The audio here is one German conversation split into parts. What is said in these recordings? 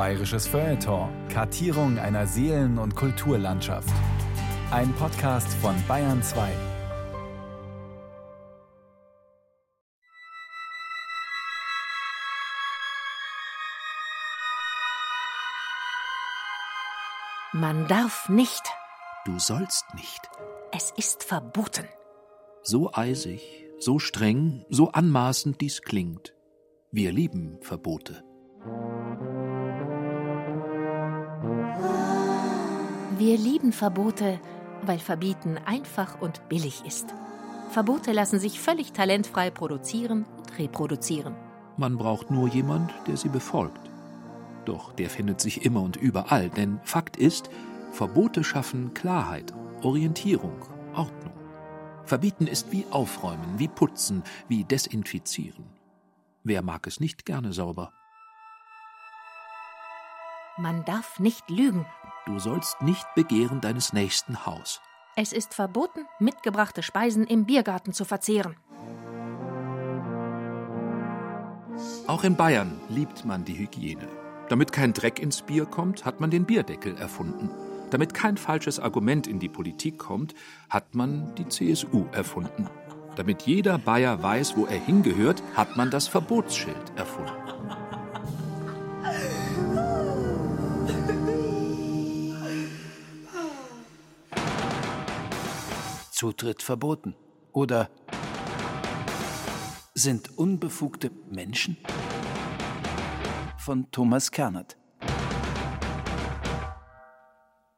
Bayerisches Feuilleton. Kartierung einer Seelen- und Kulturlandschaft. Ein Podcast von Bayern 2. Man darf nicht. Du sollst nicht. Es ist verboten. So eisig, so streng, so anmaßend dies klingt. Wir lieben Verbote. Wir lieben Verbote, weil Verbieten einfach und billig ist. Verbote lassen sich völlig talentfrei produzieren und reproduzieren. Man braucht nur jemand, der sie befolgt. Doch der findet sich immer und überall, denn Fakt ist, Verbote schaffen Klarheit, Orientierung, Ordnung. Verbieten ist wie Aufräumen, wie Putzen, wie Desinfizieren. Wer mag es nicht gerne sauber? Man darf nicht lügen. Du sollst nicht begehren deines nächsten Haus. Es ist verboten, mitgebrachte Speisen im Biergarten zu verzehren. Auch in Bayern liebt man die Hygiene. Damit kein Dreck ins Bier kommt, hat man den Bierdeckel erfunden. Damit kein falsches Argument in die Politik kommt, hat man die CSU erfunden. Damit jeder Bayer weiß, wo er hingehört, hat man das Verbotsschild erfunden. Zutritt verboten. Oder sind unbefugte Menschen? Von Thomas Kernert.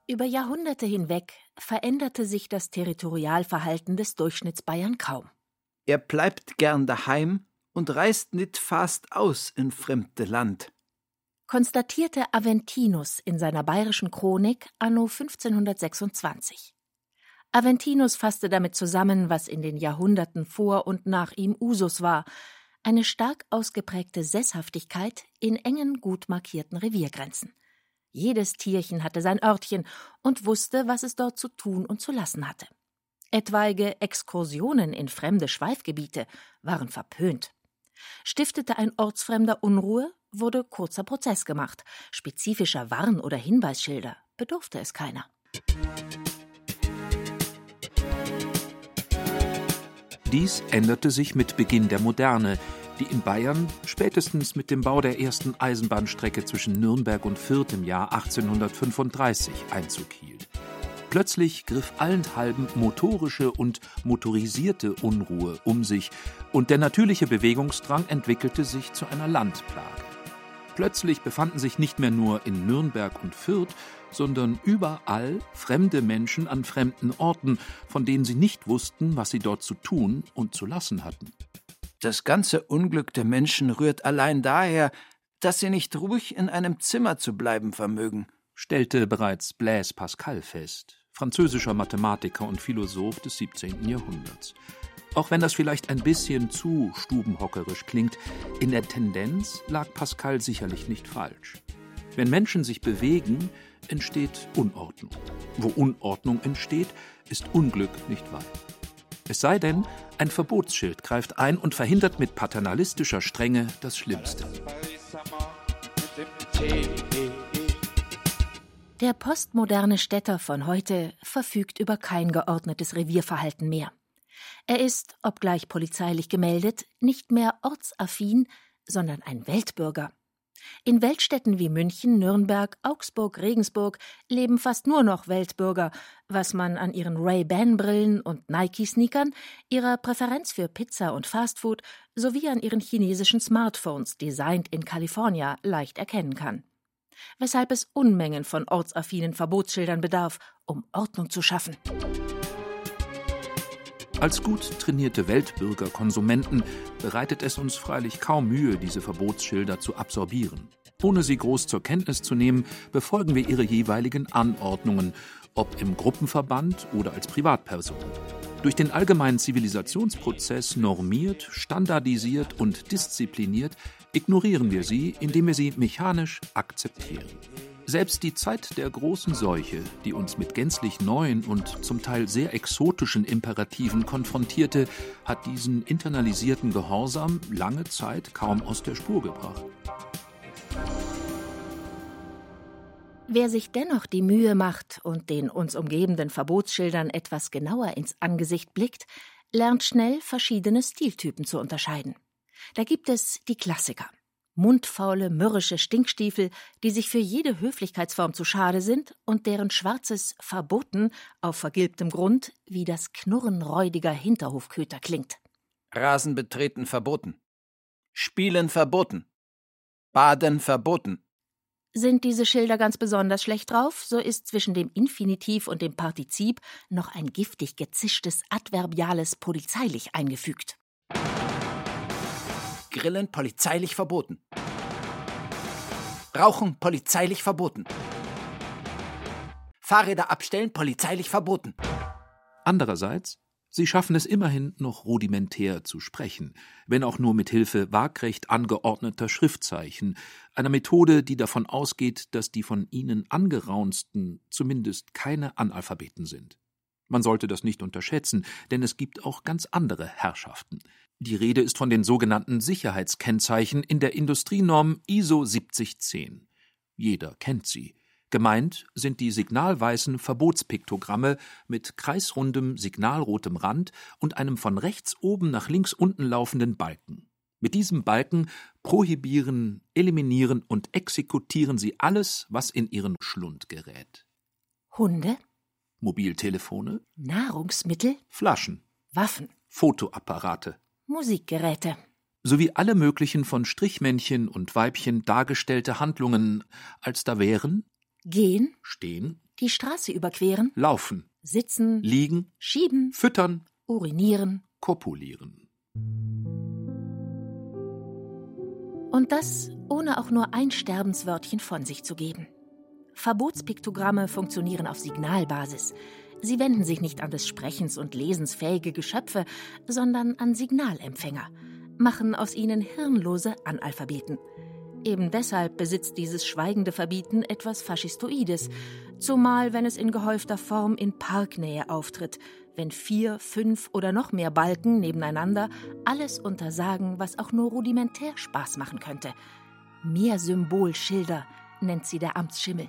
Über Jahrhunderte hinweg veränderte sich das Territorialverhalten des Durchschnittsbayern kaum. Er bleibt gern daheim und reist nicht fast aus in fremde Land. Konstatierte Aventinus in seiner bayerischen Chronik anno 1526. Aventinus fasste damit zusammen, was in den Jahrhunderten vor und nach ihm Usus war, eine stark ausgeprägte Sesshaftigkeit in engen, gut markierten Reviergrenzen. Jedes Tierchen hatte sein Örtchen und wusste, was es dort zu tun und zu lassen hatte. Etwaige Exkursionen in fremde Schweifgebiete waren verpönt. Stiftete ein Ortsfremder Unruhe, wurde kurzer Prozess gemacht. Spezifischer Warn- oder Hinweisschilder bedurfte es keiner. Dies änderte sich mit Beginn der Moderne, die in Bayern spätestens mit dem Bau der ersten Eisenbahnstrecke zwischen Nürnberg und Fürth im Jahr 1835 Einzug hielt. Plötzlich griff allenthalben motorische und motorisierte Unruhe um sich, und der natürliche Bewegungsdrang entwickelte sich zu einer Landplage. Plötzlich befanden sich nicht mehr nur in Nürnberg und Fürth, sondern überall fremde Menschen an fremden Orten, von denen sie nicht wussten, was sie dort zu tun und zu lassen hatten. Das ganze Unglück der Menschen rührt allein daher, dass sie nicht ruhig in einem Zimmer zu bleiben vermögen, stellte bereits Blaise Pascal fest, französischer Mathematiker und Philosoph des 17. Jahrhunderts. Auch wenn das vielleicht ein bisschen zu stubenhockerisch klingt, in der Tendenz lag Pascal sicherlich nicht falsch. Wenn Menschen sich bewegen, entsteht Unordnung. Wo Unordnung entsteht, ist Unglück nicht weit. Es sei denn, ein Verbotsschild greift ein und verhindert mit paternalistischer Strenge das Schlimmste. Der postmoderne Städter von heute verfügt über kein geordnetes Revierverhalten mehr. Er ist, obgleich polizeilich gemeldet, nicht mehr ortsaffin, sondern ein Weltbürger. In Weltstädten wie München, Nürnberg, Augsburg, Regensburg leben fast nur noch Weltbürger, was man an ihren Ray-Ban-Brillen und Nike-Sneakern, ihrer Präferenz für Pizza und Fastfood sowie an ihren chinesischen Smartphones, designed in California, leicht erkennen kann. Weshalb es Unmengen von ortsaffinen Verbotsschildern bedarf, um Ordnung zu schaffen. Als gut trainierte Weltbürger, Konsumenten bereitet es uns freilich kaum Mühe, diese Verbotsschilder zu absorbieren. Ohne sie groß zur Kenntnis zu nehmen, befolgen wir ihre jeweiligen Anordnungen, ob im Gruppenverband oder als Privatperson. Durch den allgemeinen Zivilisationsprozess normiert, standardisiert und diszipliniert ignorieren wir sie, indem wir sie mechanisch akzeptieren. Selbst die Zeit der großen Seuche, die uns mit gänzlich neuen und zum Teil sehr exotischen Imperativen konfrontierte, hat diesen internalisierten Gehorsam lange Zeit kaum aus der Spur gebracht. Wer sich dennoch die Mühe macht und den uns umgebenden Verbotsschildern etwas genauer ins Angesicht blickt, lernt schnell verschiedene Stiltypen zu unterscheiden. Da gibt es die Klassiker. Mundfaule, mürrische Stinkstiefel, die sich für jede Höflichkeitsform zu schade sind und deren schwarzes Verboten auf vergilbtem Grund wie das Knurren räudiger Hinterhofköter klingt. Rasen betreten verboten. Spielen verboten. Baden verboten. Sind diese Schilder ganz besonders schlecht drauf, so ist zwischen dem Infinitiv und dem Partizip noch ein giftig gezischtes adverbiales polizeilich eingefügt. Grillen polizeilich verboten. Rauchen polizeilich verboten. Fahrräder abstellen polizeilich verboten. Andererseits Sie schaffen es immerhin noch rudimentär zu sprechen, wenn auch nur mit Hilfe waagrecht angeordneter Schriftzeichen, einer Methode, die davon ausgeht, dass die von ihnen angeraunsten zumindest keine Analphabeten sind. Man sollte das nicht unterschätzen, denn es gibt auch ganz andere Herrschaften. Die Rede ist von den sogenannten Sicherheitskennzeichen in der Industrienorm ISO 7010. Jeder kennt sie. Gemeint sind die signalweißen Verbotspiktogramme mit kreisrundem, signalrotem Rand und einem von rechts oben nach links unten laufenden Balken. Mit diesem Balken prohibieren, eliminieren und exekutieren sie alles, was in ihren Schlund gerät. Hunde, Mobiltelefone, Nahrungsmittel, Flaschen, Waffen, Fotoapparate Musikgeräte. sowie alle möglichen von Strichmännchen und Weibchen dargestellte Handlungen, als da wären Gehen, stehen, die Straße überqueren, laufen, sitzen, liegen, schieben, füttern, urinieren. kopulieren. Und das ohne auch nur ein Sterbenswörtchen von sich zu geben. Verbotspiktogramme funktionieren auf Signalbasis. Sie wenden sich nicht an des Sprechens und Lesens fähige Geschöpfe, sondern an Signalempfänger, machen aus ihnen hirnlose Analphabeten. Eben deshalb besitzt dieses schweigende Verbieten etwas Faschistoides, zumal wenn es in gehäufter Form in Parknähe auftritt, wenn vier, fünf oder noch mehr Balken nebeneinander alles untersagen, was auch nur rudimentär Spaß machen könnte. Mehr Symbolschilder nennt sie der Amtsschimmel.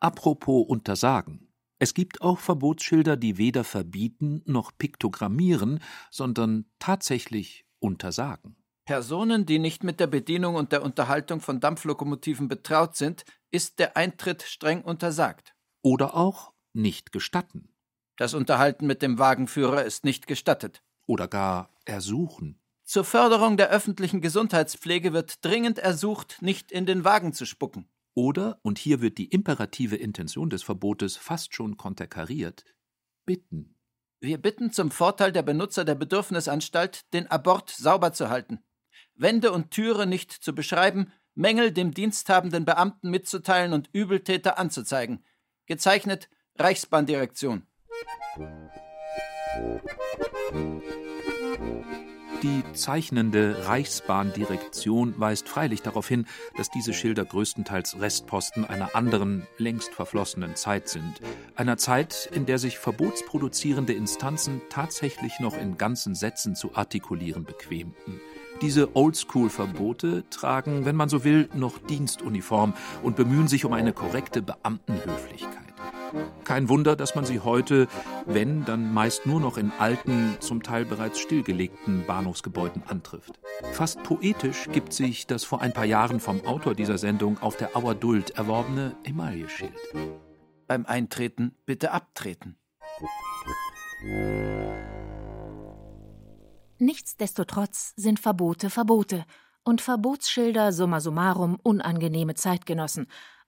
Apropos Untersagen. Es gibt auch Verbotsschilder, die weder verbieten noch piktogrammieren, sondern tatsächlich untersagen. Personen, die nicht mit der Bedienung und der Unterhaltung von Dampflokomotiven betraut sind, ist der Eintritt streng untersagt. Oder auch nicht gestatten. Das Unterhalten mit dem Wagenführer ist nicht gestattet. Oder gar ersuchen. Zur Förderung der öffentlichen Gesundheitspflege wird dringend ersucht, nicht in den Wagen zu spucken. Oder, und hier wird die imperative Intention des Verbotes fast schon konterkariert, bitten. Wir bitten zum Vorteil der Benutzer der Bedürfnisanstalt, den Abort sauber zu halten. Wände und Türe nicht zu beschreiben, Mängel dem diensthabenden Beamten mitzuteilen und Übeltäter anzuzeigen. Gezeichnet Reichsbahndirektion. Die zeichnende Reichsbahndirektion weist freilich darauf hin, dass diese Schilder größtenteils Restposten einer anderen, längst verflossenen Zeit sind. Einer Zeit, in der sich verbotsproduzierende Instanzen tatsächlich noch in ganzen Sätzen zu artikulieren bequemten. Diese Oldschool-Verbote tragen, wenn man so will, noch Dienstuniform und bemühen sich um eine korrekte Beamtenhöflichkeit. Kein Wunder, dass man sie heute, wenn, dann meist nur noch in alten, zum Teil bereits stillgelegten Bahnhofsgebäuden antrifft. Fast poetisch gibt sich das vor ein paar Jahren vom Autor dieser Sendung auf der Auer Duld erworbene Emailleschild. Beim Eintreten bitte abtreten. Nichtsdestotrotz sind Verbote Verbote und Verbotsschilder summa summarum unangenehme Zeitgenossen,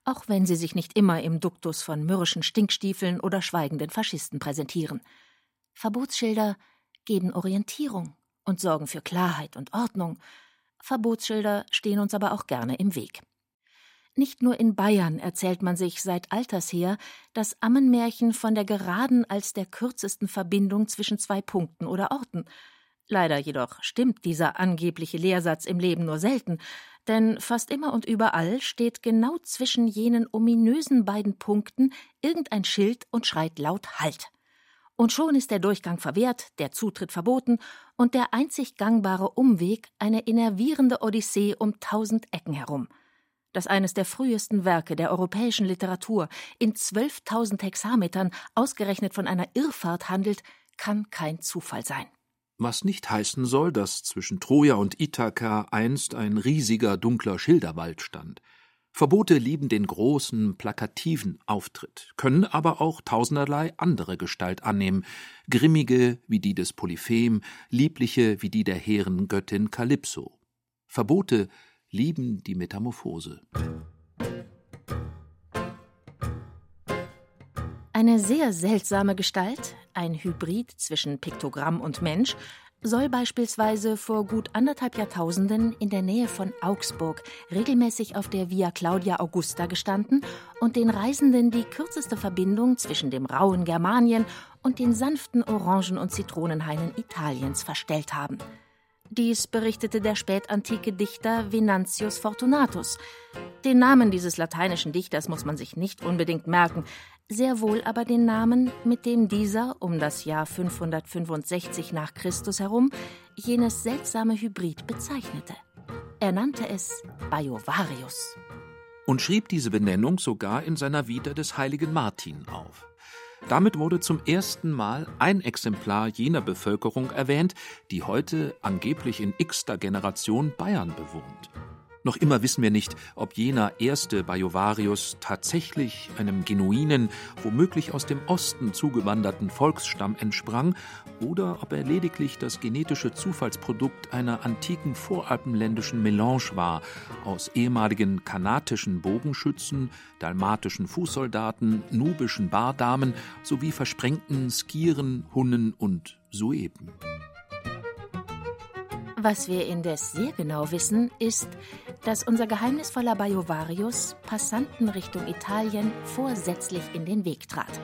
auch wenn sie sich nicht immer im Duktus von mürrischen Stinkstiefeln oder schweigenden Faschisten präsentieren. Verbotsschilder geben Orientierung und sorgen für Klarheit und Ordnung. Verbotsschilder stehen uns aber auch gerne im Weg. Nicht nur in Bayern erzählt man sich seit alters her das Ammenmärchen von der geraden als der kürzesten Verbindung zwischen zwei Punkten oder Orten. Leider jedoch stimmt dieser angebliche Lehrsatz im Leben nur selten, denn fast immer und überall steht genau zwischen jenen ominösen beiden Punkten irgendein Schild und schreit laut Halt. Und schon ist der Durchgang verwehrt, der Zutritt verboten und der einzig gangbare Umweg eine innervierende Odyssee um tausend Ecken herum. dass eines der frühesten Werke der europäischen Literatur in 12.000 Hexametern ausgerechnet von einer Irrfahrt handelt, kann kein Zufall sein. Was nicht heißen soll, dass zwischen Troja und Ithaka einst ein riesiger dunkler Schilderwald stand. Verbote lieben den großen, plakativen Auftritt, können aber auch tausenderlei andere Gestalt annehmen, grimmige wie die des Polyphem, liebliche wie die der hehren Göttin Kalypso. Verbote lieben die Metamorphose. Eine sehr seltsame Gestalt, ein Hybrid zwischen Piktogramm und Mensch, soll beispielsweise vor gut anderthalb Jahrtausenden in der Nähe von Augsburg regelmäßig auf der Via Claudia Augusta gestanden und den Reisenden die kürzeste Verbindung zwischen dem rauen Germanien und den sanften Orangen- und Zitronenhainen Italiens verstellt haben. Dies berichtete der spätantike Dichter Venantius Fortunatus. Den Namen dieses lateinischen Dichters muss man sich nicht unbedingt merken, sehr wohl aber den Namen, mit dem dieser um das Jahr 565 nach Christus herum jenes seltsame Hybrid bezeichnete. Er nannte es Baiovarius. Und schrieb diese Benennung sogar in seiner Vita des heiligen Martin auf. Damit wurde zum ersten Mal ein Exemplar jener Bevölkerung erwähnt, die heute angeblich in x-ter Generation Bayern bewohnt. Noch immer wissen wir nicht, ob jener erste Bajovarius tatsächlich einem genuinen, womöglich aus dem Osten zugewanderten Volksstamm entsprang oder ob er lediglich das genetische Zufallsprodukt einer antiken voralpenländischen Melange war aus ehemaligen kanatischen Bogenschützen, dalmatischen Fußsoldaten, nubischen Bardamen sowie versprengten Skieren, Hunnen und Sueben. Was wir indes sehr genau wissen, ist, dass unser geheimnisvoller Bajovarius Passanten Richtung Italien vorsätzlich in den Weg trat.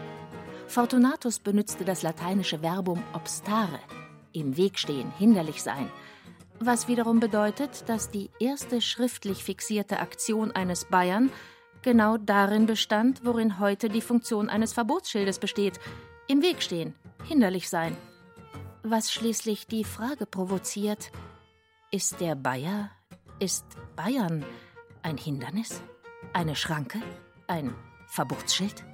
Fortunatus benützte das lateinische Verbum obstare, im Weg stehen, hinderlich sein, was wiederum bedeutet, dass die erste schriftlich fixierte Aktion eines Bayern genau darin bestand, worin heute die Funktion eines Verbotsschildes besteht, im Weg stehen, hinderlich sein was schließlich die Frage provoziert, ist der Bayer, ist Bayern ein Hindernis, eine Schranke, ein Verbotsschild?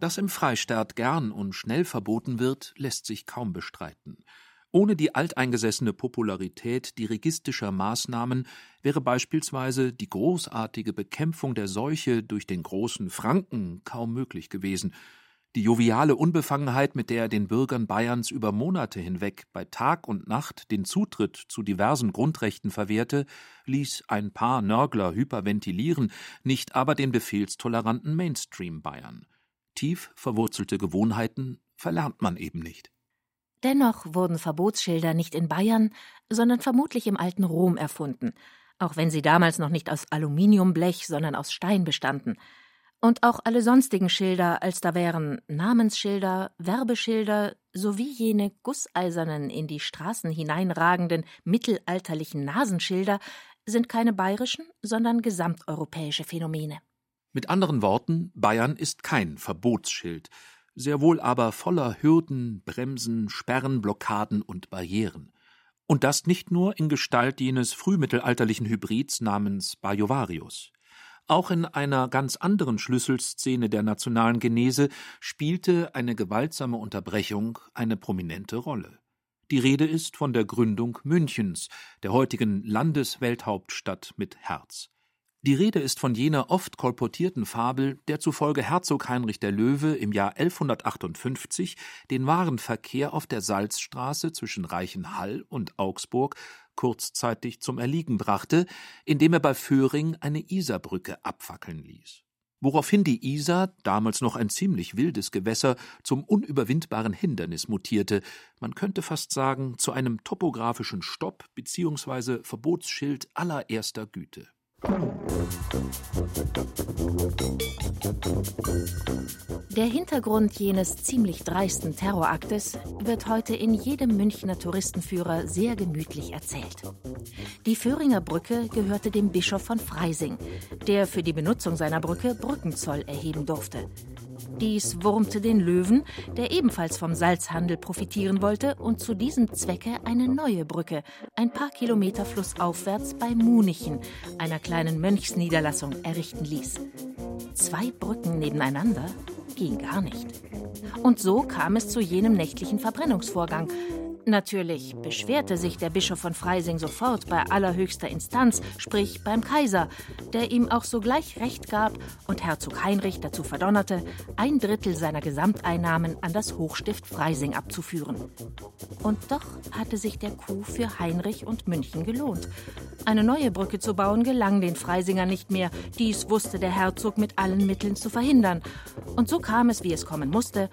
Dass im Freistaat gern und schnell verboten wird, lässt sich kaum bestreiten. Ohne die alteingesessene Popularität dirigistischer Maßnahmen wäre beispielsweise die großartige Bekämpfung der Seuche durch den großen Franken kaum möglich gewesen, die joviale Unbefangenheit, mit der er den Bürgern Bayerns über Monate hinweg bei Tag und Nacht den Zutritt zu diversen Grundrechten verwehrte, ließ ein paar Nörgler hyperventilieren, nicht aber den befehlstoleranten Mainstream Bayern. Tief verwurzelte Gewohnheiten verlernt man eben nicht. Dennoch wurden Verbotsschilder nicht in Bayern, sondern vermutlich im alten Rom erfunden, auch wenn sie damals noch nicht aus Aluminiumblech, sondern aus Stein bestanden – und auch alle sonstigen Schilder, als da wären Namensschilder, Werbeschilder sowie jene gusseisernen, in die Straßen hineinragenden mittelalterlichen Nasenschilder, sind keine bayerischen, sondern gesamteuropäische Phänomene. Mit anderen Worten, Bayern ist kein Verbotsschild, sehr wohl aber voller Hürden, Bremsen, Sperren, Blockaden und Barrieren. Und das nicht nur in Gestalt jenes frühmittelalterlichen Hybrids namens Bajovarius. Auch in einer ganz anderen Schlüsselszene der nationalen Genese spielte eine gewaltsame Unterbrechung eine prominente Rolle. Die Rede ist von der Gründung Münchens, der heutigen Landeswelthauptstadt mit Herz. Die Rede ist von jener oft kolportierten Fabel, der zufolge Herzog Heinrich der Löwe im Jahr 1158 den Warenverkehr auf der Salzstraße zwischen Reichenhall und Augsburg kurzzeitig zum Erliegen brachte, indem er bei Föhring eine Isarbrücke abfackeln ließ. Woraufhin die Isar, damals noch ein ziemlich wildes Gewässer, zum unüberwindbaren Hindernis mutierte, man könnte fast sagen, zu einem topografischen Stopp bzw. Verbotsschild allererster Güte. Der Hintergrund jenes ziemlich dreisten Terroraktes wird heute in jedem Münchner Touristenführer sehr gemütlich erzählt. Die Föhringer Brücke gehörte dem Bischof von Freising, der für die Benutzung seiner Brücke Brückenzoll erheben durfte. Dies wurmte den Löwen, der ebenfalls vom Salzhandel profitieren wollte und zu diesem Zwecke eine neue Brücke, ein paar Kilometer flussaufwärts bei Munichen, einer kleinen Mönchsniederlassung, errichten ließ. Zwei Brücken nebeneinander ging gar nicht. Und so kam es zu jenem nächtlichen Verbrennungsvorgang, Natürlich beschwerte sich der Bischof von Freising sofort bei allerhöchster Instanz, sprich beim Kaiser, der ihm auch sogleich Recht gab und Herzog Heinrich dazu verdonnerte, ein Drittel seiner Gesamteinnahmen an das Hochstift Freising abzuführen. Und doch hatte sich der Coup für Heinrich und München gelohnt. Eine neue Brücke zu bauen gelang den Freisinger nicht mehr. Dies wusste der Herzog mit allen Mitteln zu verhindern. Und so kam es, wie es kommen musste.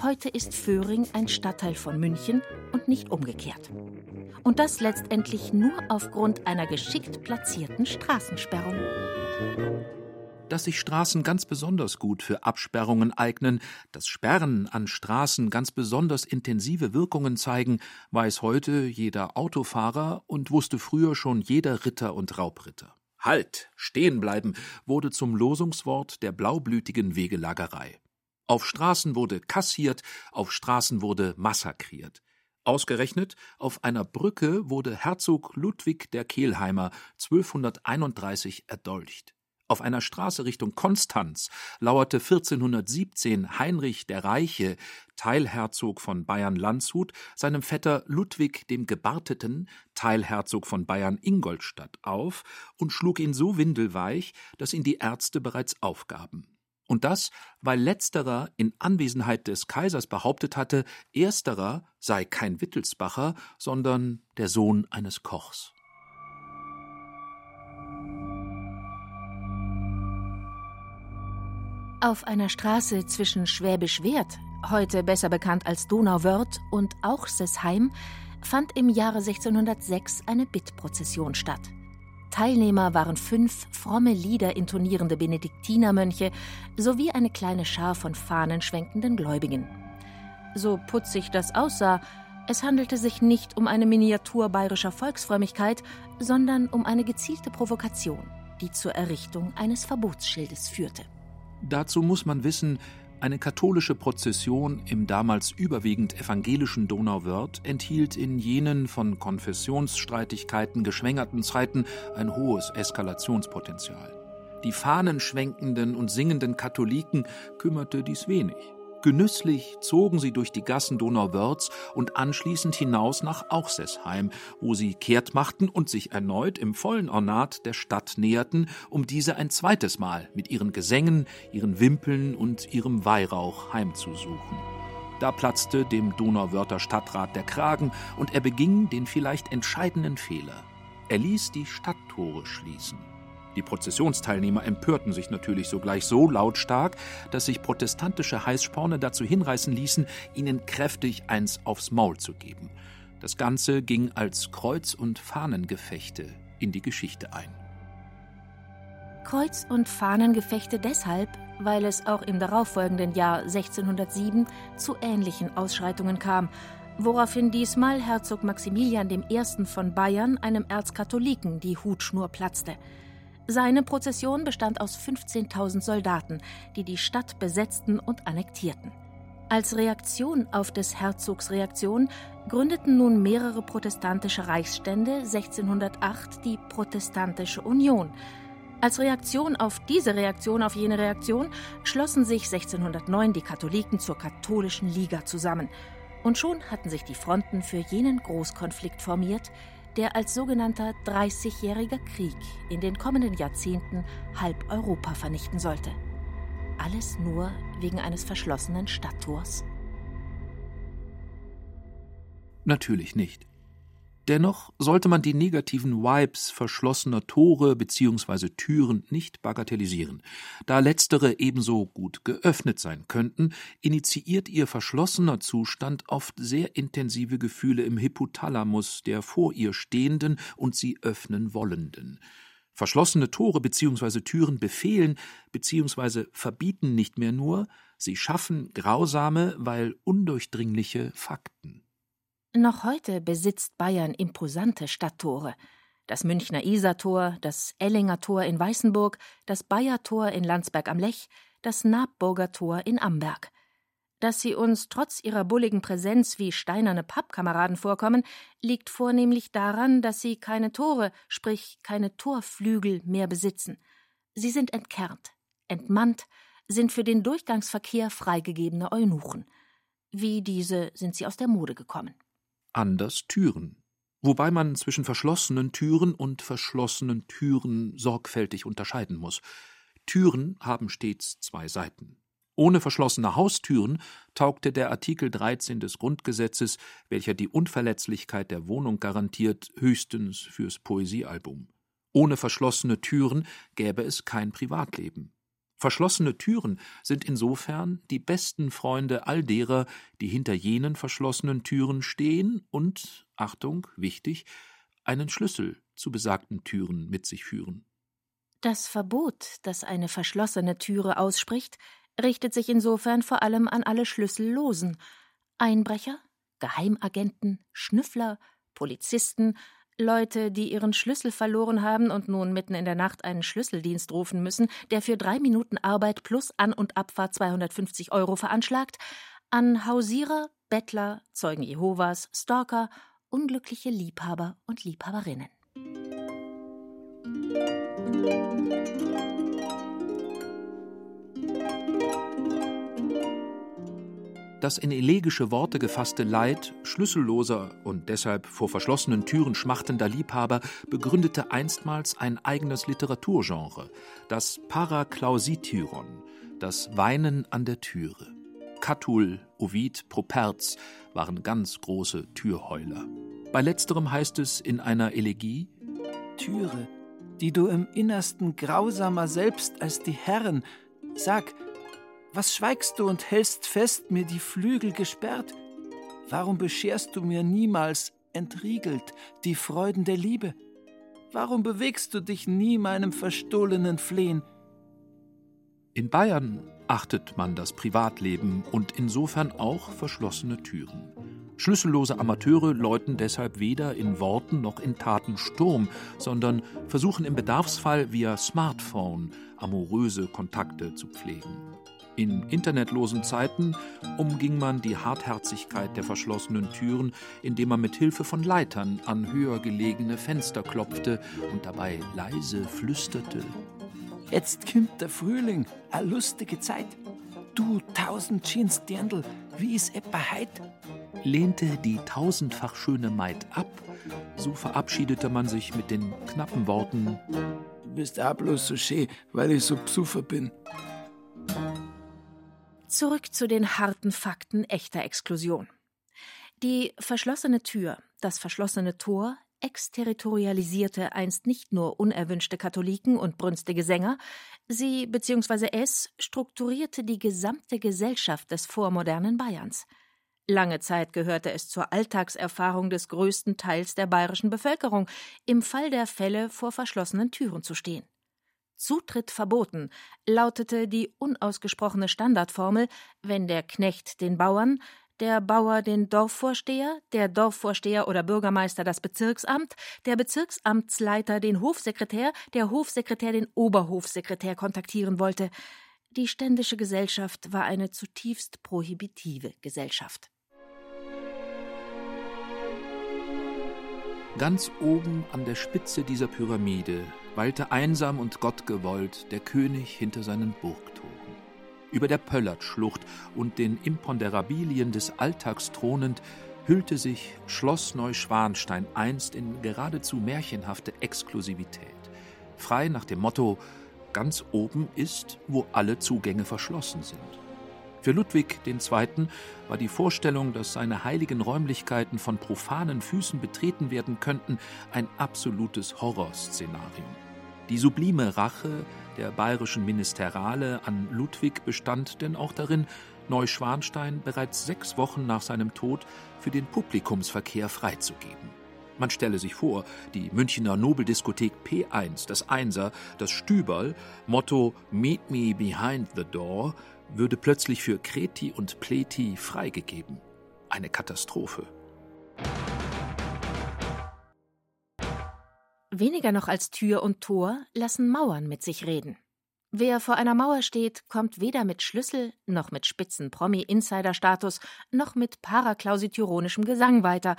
Heute ist Föhring ein Stadtteil von München und nicht umgekehrt. Und das letztendlich nur aufgrund einer geschickt platzierten Straßensperrung. Dass sich Straßen ganz besonders gut für Absperrungen eignen, dass Sperren an Straßen ganz besonders intensive Wirkungen zeigen, weiß heute jeder Autofahrer und wusste früher schon jeder Ritter und Raubritter. Halt, stehen bleiben wurde zum Losungswort der blaublütigen Wegelagerei. Auf Straßen wurde kassiert, auf Straßen wurde massakriert. Ausgerechnet auf einer Brücke wurde Herzog Ludwig der Kelheimer 1231 erdolcht. Auf einer Straße Richtung Konstanz lauerte 1417 Heinrich der Reiche, Teilherzog von Bayern-Landshut, seinem Vetter Ludwig dem Gebarteten, Teilherzog von Bayern-Ingolstadt auf und schlug ihn so windelweich, dass ihn die Ärzte bereits aufgaben. Und das, weil letzterer in Anwesenheit des Kaisers behauptet hatte, ersterer sei kein Wittelsbacher, sondern der Sohn eines Kochs. Auf einer Straße zwischen Schwäbisch Wert, heute besser bekannt als Donauwörth, und Auchsesheim fand im Jahre 1606 eine Bittprozession statt. Teilnehmer waren fünf fromme Lieder intonierende Benediktinermönche sowie eine kleine Schar von fahnenschwenkenden Gläubigen. So putzig das aussah, es handelte sich nicht um eine Miniatur bayerischer Volksfrömmigkeit, sondern um eine gezielte Provokation, die zur Errichtung eines Verbotsschildes führte. Dazu muss man wissen, eine katholische Prozession im damals überwiegend evangelischen Donauwörth enthielt in jenen von Konfessionsstreitigkeiten geschwängerten Zeiten ein hohes Eskalationspotenzial. Die fahnenschwenkenden und singenden Katholiken kümmerte dies wenig. Genüsslich zogen sie durch die Gassen Donauwörths und anschließend hinaus nach Auchsesheim, wo sie kehrt machten und sich erneut im vollen Ornat der Stadt näherten, um diese ein zweites Mal mit ihren Gesängen, ihren Wimpeln und ihrem Weihrauch heimzusuchen. Da platzte dem Donauwörther Stadtrat der Kragen und er beging den vielleicht entscheidenden Fehler. Er ließ die Stadttore schließen. Die Prozessionsteilnehmer empörten sich natürlich sogleich so lautstark, dass sich protestantische Heißsporne dazu hinreißen ließen, ihnen kräftig eins aufs Maul zu geben. Das Ganze ging als Kreuz- und Fahnengefechte in die Geschichte ein. Kreuz- und Fahnengefechte deshalb, weil es auch im darauffolgenden Jahr 1607 zu ähnlichen Ausschreitungen kam, woraufhin diesmal Herzog Maximilian I. von Bayern einem Erzkatholiken die Hutschnur platzte – seine Prozession bestand aus 15.000 Soldaten, die die Stadt besetzten und annektierten. Als Reaktion auf des Herzogs Reaktion gründeten nun mehrere protestantische Reichsstände 1608 die Protestantische Union. Als Reaktion auf diese Reaktion auf jene Reaktion schlossen sich 1609 die Katholiken zur Katholischen Liga zusammen. Und schon hatten sich die Fronten für jenen Großkonflikt formiert, der als sogenannter 30-jähriger Krieg in den kommenden Jahrzehnten halb Europa vernichten sollte. Alles nur wegen eines verschlossenen Stadttors? Natürlich nicht. Dennoch sollte man die negativen Vibes verschlossener Tore bzw. Türen nicht bagatellisieren. Da letztere ebenso gut geöffnet sein könnten, initiiert ihr verschlossener Zustand oft sehr intensive Gefühle im Hypothalamus der vor ihr stehenden und sie öffnen wollenden. Verschlossene Tore bzw. Türen befehlen bzw. verbieten nicht mehr nur, sie schaffen grausame, weil undurchdringliche Fakten. Noch heute besitzt Bayern imposante Stadttore. Das Münchner Isartor, das Ellinger Tor in Weißenburg, das Bayertor in Landsberg am Lech, das Nabburger Tor in Amberg. Dass sie uns trotz ihrer bulligen Präsenz wie steinerne Pappkameraden vorkommen, liegt vornehmlich daran, dass sie keine Tore, sprich keine Torflügel mehr besitzen. Sie sind entkernt, entmannt, sind für den Durchgangsverkehr freigegebene Eunuchen. Wie diese sind sie aus der Mode gekommen. Anders Türen. Wobei man zwischen verschlossenen Türen und verschlossenen Türen sorgfältig unterscheiden muss. Türen haben stets zwei Seiten. Ohne verschlossene Haustüren taugte der Artikel 13 des Grundgesetzes, welcher die Unverletzlichkeit der Wohnung garantiert, höchstens fürs Poesiealbum. Ohne verschlossene Türen gäbe es kein Privatleben. Verschlossene Türen sind insofern die besten Freunde all derer, die hinter jenen verschlossenen Türen stehen und, Achtung, wichtig, einen Schlüssel zu besagten Türen mit sich führen. Das Verbot, das eine verschlossene Türe ausspricht, richtet sich insofern vor allem an alle Schlüssellosen Einbrecher, Geheimagenten, Schnüffler, Polizisten, Leute, die ihren Schlüssel verloren haben und nun mitten in der Nacht einen Schlüsseldienst rufen müssen, der für drei Minuten Arbeit plus An- und Abfahrt 250 Euro veranschlagt, an Hausierer, Bettler, Zeugen Jehovas, Stalker, unglückliche Liebhaber und Liebhaberinnen. Das in elegische Worte gefasste Leid schlüsselloser und deshalb vor verschlossenen Türen schmachtender Liebhaber begründete einstmals ein eigenes Literaturgenre, das Paraklausityron, das Weinen an der Türe. Catull, Ovid, Properz waren ganz große Türheuler. Bei letzterem heißt es in einer Elegie: Türe, die du im Innersten grausamer selbst als die Herren, sag, was schweigst du und hältst fest mir die Flügel gesperrt? Warum bescherst du mir niemals, entriegelt, die Freuden der Liebe? Warum bewegst du dich nie meinem verstohlenen Flehen? In Bayern achtet man das Privatleben und insofern auch verschlossene Türen. Schlüssellose Amateure läuten deshalb weder in Worten noch in Taten Sturm, sondern versuchen im Bedarfsfall via Smartphone amoröse Kontakte zu pflegen. In internetlosen Zeiten umging man die Hartherzigkeit der verschlossenen Türen, indem man mit Hilfe von Leitern an höher gelegene Fenster klopfte und dabei leise flüsterte. Jetzt kommt der Frühling, a lustige Zeit. Du tausend Jeans Dirndl, wie is etwa heit? Lehnte die tausendfach schöne Maid ab, so verabschiedete man sich mit den knappen Worten: Du bist auch bloß so schön, weil ich so psuffer bin. Zurück zu den harten Fakten echter Exklusion. Die verschlossene Tür, das verschlossene Tor exterritorialisierte einst nicht nur unerwünschte Katholiken und brünstige Sänger, sie bzw. es strukturierte die gesamte Gesellschaft des vormodernen Bayerns. Lange Zeit gehörte es zur Alltagserfahrung des größten Teils der bayerischen Bevölkerung, im Fall der Fälle vor verschlossenen Türen zu stehen. Zutritt verboten, lautete die unausgesprochene Standardformel, wenn der Knecht den Bauern, der Bauer den Dorfvorsteher, der Dorfvorsteher oder Bürgermeister das Bezirksamt, der Bezirksamtsleiter den Hofsekretär, der Hofsekretär den Oberhofsekretär kontaktieren wollte. Die ständische Gesellschaft war eine zutiefst prohibitive Gesellschaft. Ganz oben an der Spitze dieser Pyramide weilte einsam und gottgewollt der König hinter seinen Burgtoren. Über der Pöllertschlucht und den Imponderabilien des Alltags thronend hüllte sich Schloss Neuschwanstein einst in geradezu märchenhafte Exklusivität. Frei nach dem Motto: ganz oben ist, wo alle Zugänge verschlossen sind. Für Ludwig II. war die Vorstellung, dass seine heiligen Räumlichkeiten von profanen Füßen betreten werden könnten, ein absolutes Horrorszenarium. Die sublime Rache der bayerischen Ministerale an Ludwig bestand denn auch darin, Neuschwanstein bereits sechs Wochen nach seinem Tod für den Publikumsverkehr freizugeben. Man stelle sich vor, die Münchner Nobeldiskothek P1, das Einser, das Stüberl, Motto Meet me behind the door, würde plötzlich für Kreti und Pleti freigegeben. Eine Katastrophe. Weniger noch als Tür und Tor lassen Mauern mit sich reden. Wer vor einer Mauer steht, kommt weder mit Schlüssel, noch mit spitzen Promi-Insider-Status, noch mit paraklausityronischem Gesang weiter.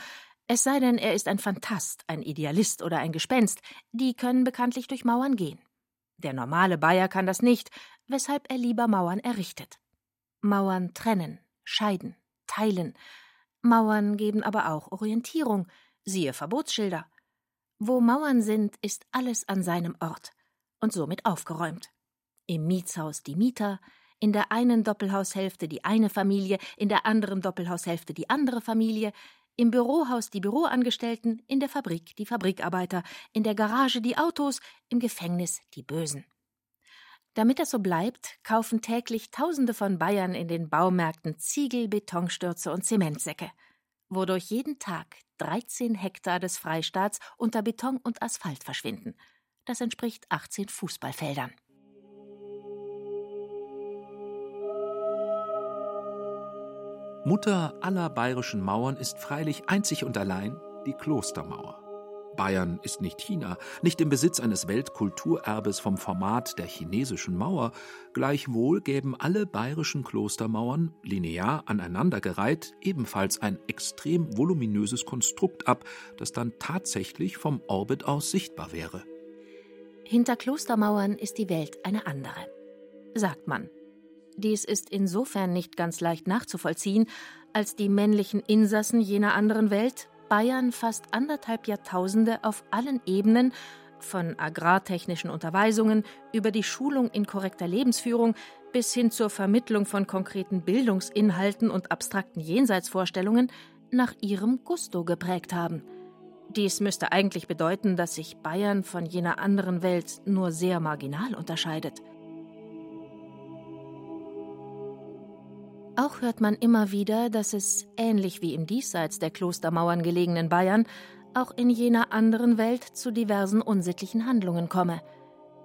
Es sei denn, er ist ein Phantast, ein Idealist oder ein Gespenst. Die können bekanntlich durch Mauern gehen. Der normale Bayer kann das nicht, weshalb er lieber Mauern errichtet. Mauern trennen, scheiden, teilen. Mauern geben aber auch Orientierung, siehe Verbotsschilder. Wo Mauern sind, ist alles an seinem Ort und somit aufgeräumt. Im Mietshaus die Mieter, in der einen Doppelhaushälfte die eine Familie, in der anderen Doppelhaushälfte die andere Familie, im Bürohaus die Büroangestellten, in der Fabrik die Fabrikarbeiter, in der Garage die Autos, im Gefängnis die Bösen. Damit das so bleibt, kaufen täglich Tausende von Bayern in den Baumärkten Ziegel, Betonstürze und Zementsäcke, wodurch jeden Tag 13 Hektar des Freistaats unter Beton und Asphalt verschwinden. Das entspricht 18 Fußballfeldern. Mutter aller bayerischen Mauern ist freilich einzig und allein die Klostermauer. Bayern ist nicht China, nicht im Besitz eines Weltkulturerbes vom Format der chinesischen Mauer, gleichwohl gäben alle bayerischen Klostermauern, linear aneinandergereiht, ebenfalls ein extrem voluminöses Konstrukt ab, das dann tatsächlich vom Orbit aus sichtbar wäre. Hinter Klostermauern ist die Welt eine andere, sagt man. Dies ist insofern nicht ganz leicht nachzuvollziehen, als die männlichen Insassen jener anderen Welt Bayern fast anderthalb Jahrtausende auf allen Ebenen von agrartechnischen Unterweisungen über die Schulung in korrekter Lebensführung bis hin zur Vermittlung von konkreten Bildungsinhalten und abstrakten Jenseitsvorstellungen nach ihrem Gusto geprägt haben. Dies müsste eigentlich bedeuten, dass sich Bayern von jener anderen Welt nur sehr marginal unterscheidet. Auch hört man immer wieder, dass es, ähnlich wie im diesseits der Klostermauern gelegenen Bayern, auch in jener anderen Welt zu diversen unsittlichen Handlungen komme.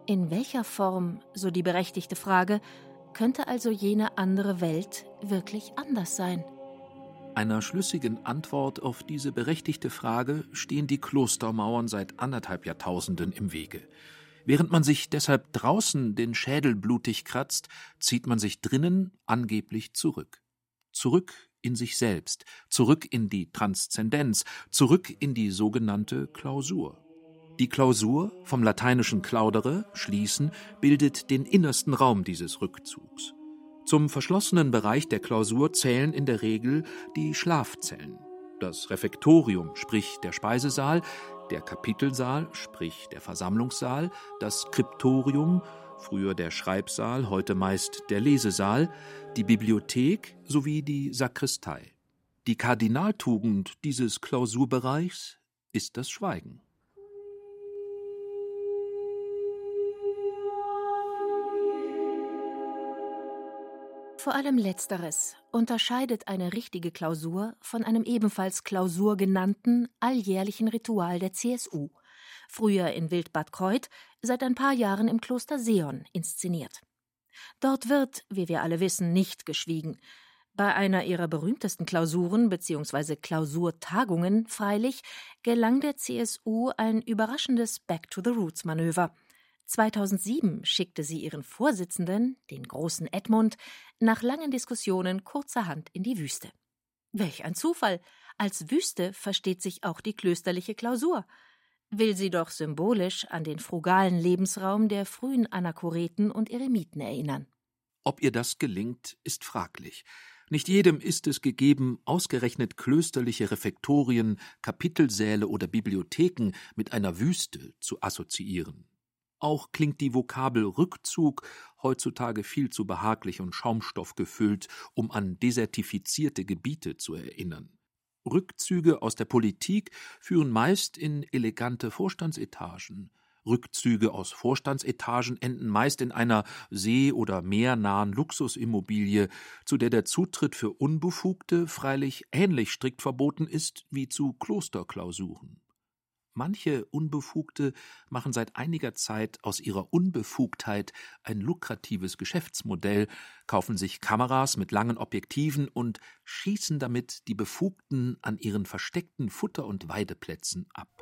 In welcher Form, so die berechtigte Frage, könnte also jene andere Welt wirklich anders sein? Einer schlüssigen Antwort auf diese berechtigte Frage stehen die Klostermauern seit anderthalb Jahrtausenden im Wege. Während man sich deshalb draußen den Schädel blutig kratzt, zieht man sich drinnen angeblich zurück. Zurück in sich selbst, zurück in die Transzendenz, zurück in die sogenannte Klausur. Die Klausur, vom lateinischen claudere, schließen, bildet den innersten Raum dieses Rückzugs. Zum verschlossenen Bereich der Klausur zählen in der Regel die Schlafzellen. Das Refektorium, sprich der Speisesaal, der Kapitelsaal, sprich der Versammlungssaal, das Skriptorium, früher der Schreibsaal, heute meist der Lesesaal, die Bibliothek sowie die Sakristei. Die Kardinaltugend dieses Klausurbereichs ist das Schweigen. Vor allem letzteres unterscheidet eine richtige Klausur von einem ebenfalls Klausur genannten alljährlichen Ritual der CSU, früher in Wildbad Kreuth, seit ein paar Jahren im Kloster Seon inszeniert. Dort wird, wie wir alle wissen, nicht geschwiegen. Bei einer ihrer berühmtesten Klausuren bzw. Klausurtagungen freilich gelang der CSU ein überraschendes Back to the Roots Manöver – 2007 schickte sie ihren Vorsitzenden, den großen Edmund, nach langen Diskussionen kurzerhand in die Wüste. Welch ein Zufall! Als Wüste versteht sich auch die klösterliche Klausur. Will sie doch symbolisch an den frugalen Lebensraum der frühen Anachoreten und Eremiten erinnern. Ob ihr das gelingt, ist fraglich. Nicht jedem ist es gegeben, ausgerechnet klösterliche Refektorien, Kapitelsäle oder Bibliotheken mit einer Wüste zu assoziieren. Auch klingt die Vokabel Rückzug heutzutage viel zu behaglich und schaumstoffgefüllt, um an desertifizierte Gebiete zu erinnern. Rückzüge aus der Politik führen meist in elegante Vorstandsetagen. Rückzüge aus Vorstandsetagen enden meist in einer see- oder meernahen Luxusimmobilie, zu der der Zutritt für Unbefugte freilich ähnlich strikt verboten ist wie zu Klosterklausuren. Manche Unbefugte machen seit einiger Zeit aus ihrer Unbefugtheit ein lukratives Geschäftsmodell, kaufen sich Kameras mit langen Objektiven und schießen damit die Befugten an ihren versteckten Futter- und Weideplätzen ab.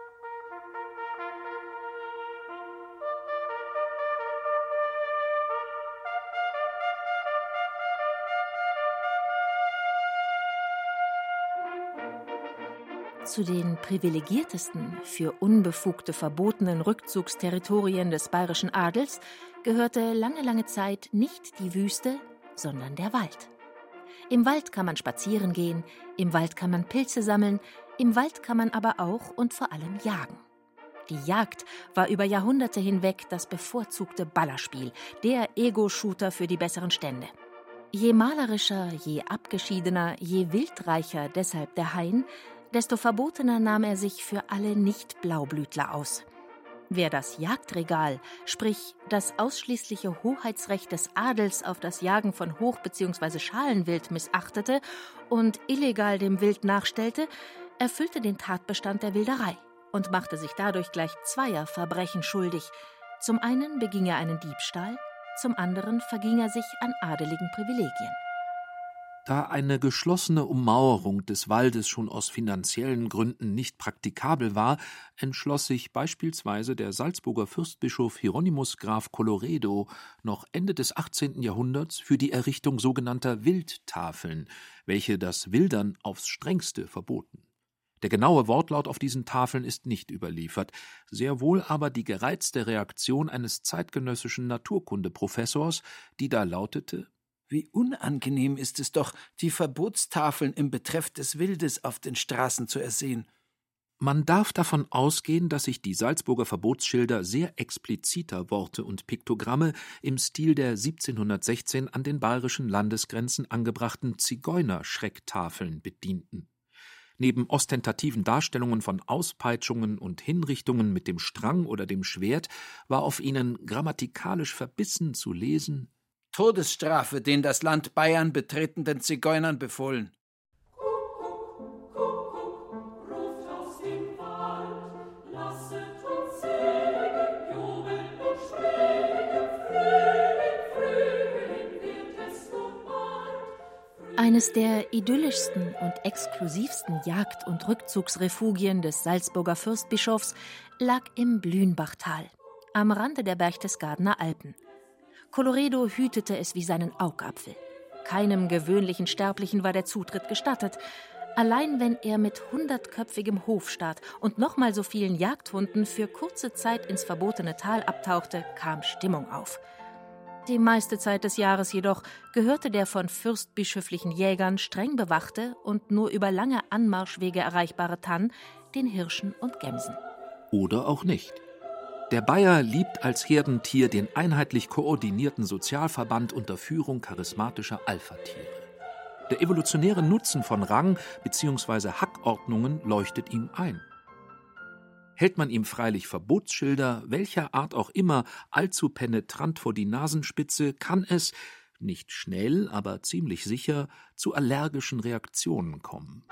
Zu den privilegiertesten, für unbefugte verbotenen Rückzugsterritorien des bayerischen Adels gehörte lange, lange Zeit nicht die Wüste, sondern der Wald. Im Wald kann man spazieren gehen, im Wald kann man Pilze sammeln, im Wald kann man aber auch und vor allem jagen. Die Jagd war über Jahrhunderte hinweg das bevorzugte Ballerspiel, der Ego-Shooter für die besseren Stände. Je malerischer, je abgeschiedener, je wildreicher deshalb der Hain, desto verbotener nahm er sich für alle Nicht-Blaublütler aus. Wer das Jagdregal, sprich das ausschließliche Hoheitsrecht des Adels auf das Jagen von Hoch- bzw. Schalenwild missachtete und illegal dem Wild nachstellte, erfüllte den Tatbestand der Wilderei und machte sich dadurch gleich zweier Verbrechen schuldig. Zum einen beging er einen Diebstahl, zum anderen verging er sich an adeligen Privilegien. Da eine geschlossene Ummauerung des Waldes schon aus finanziellen Gründen nicht praktikabel war, entschloss sich beispielsweise der Salzburger Fürstbischof Hieronymus Graf Colloredo noch Ende des 18. Jahrhunderts für die Errichtung sogenannter Wildtafeln, welche das Wildern aufs strengste verboten. Der genaue Wortlaut auf diesen Tafeln ist nicht überliefert, sehr wohl aber die gereizte Reaktion eines zeitgenössischen Naturkundeprofessors, die da lautete Wie unangenehm ist es doch, die Verbotstafeln im Betreff des Wildes auf den Straßen zu ersehen. Man darf davon ausgehen, dass sich die Salzburger Verbotsschilder sehr expliziter Worte und Piktogramme im Stil der 1716 an den bayerischen Landesgrenzen angebrachten Zigeunerschrecktafeln bedienten. Neben ostentativen Darstellungen von Auspeitschungen und Hinrichtungen mit dem Strang oder dem Schwert war auf ihnen grammatikalisch verbissen zu lesen Todesstrafe den das Land Bayern betretenden Zigeunern befohlen. Eines der idyllischsten und exklusivsten Jagd- und Rückzugsrefugien des Salzburger Fürstbischofs lag im Blühnbachtal, am Rande der Berchtesgadener Alpen. Colloredo hütete es wie seinen Augapfel. Keinem gewöhnlichen Sterblichen war der Zutritt gestattet. Allein wenn er mit hundertköpfigem Hofstaat und nochmal so vielen Jagdhunden für kurze Zeit ins verbotene Tal abtauchte, kam Stimmung auf. Die meiste Zeit des Jahres jedoch gehörte der von fürstbischöflichen Jägern streng bewachte und nur über lange Anmarschwege erreichbare Tann den Hirschen und Gämsen. Oder auch nicht. Der Bayer liebt als Herdentier den einheitlich koordinierten Sozialverband unter Führung charismatischer Alpha-Tiere. Der evolutionäre Nutzen von Rang- bzw. Hackordnungen leuchtet ihm ein. Hält man ihm freilich Verbotsschilder, welcher Art auch immer, allzu penetrant vor die Nasenspitze, kann es, nicht schnell, aber ziemlich sicher, zu allergischen Reaktionen kommen.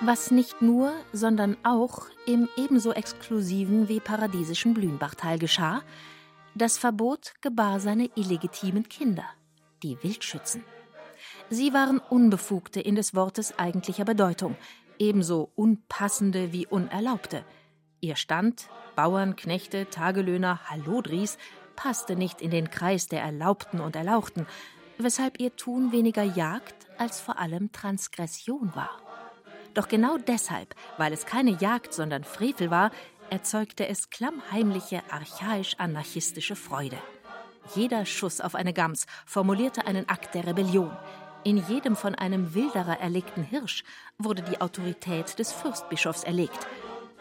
Was nicht nur, sondern auch im ebenso exklusiven wie paradiesischen Blühnbachtal geschah, das Verbot gebar seine illegitimen Kinder, die Wildschützen. Sie waren Unbefugte in des Wortes eigentlicher Bedeutung, ebenso unpassende wie unerlaubte. Ihr Stand, Bauern, Knechte, Tagelöhner, Hallodris, passte nicht in den Kreis der Erlaubten und Erlauchten, weshalb ihr Tun weniger Jagd als vor allem Transgression war. Doch genau deshalb, weil es keine Jagd, sondern Frevel war, erzeugte es klammheimliche, archaisch-anarchistische Freude. Jeder Schuss auf eine Gams formulierte einen Akt der Rebellion. In jedem von einem Wilderer erlegten Hirsch wurde die Autorität des Fürstbischofs erlegt.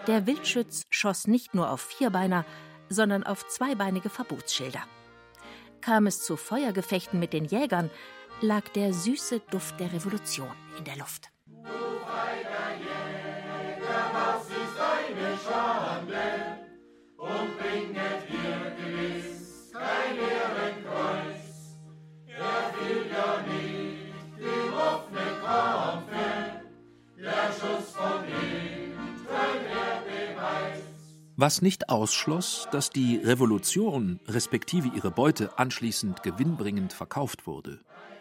Der Wildschütz schoss nicht nur auf Vierbeiner, sondern auf zweibeinige Verbotsschilder. Kam es zu Feuergefechten mit den Jägern, lag der süße Duft der Revolution in der Luft. Was nicht ausschloss, dass die Revolution respektive ihre Beute anschließend gewinnbringend verkauft wurde.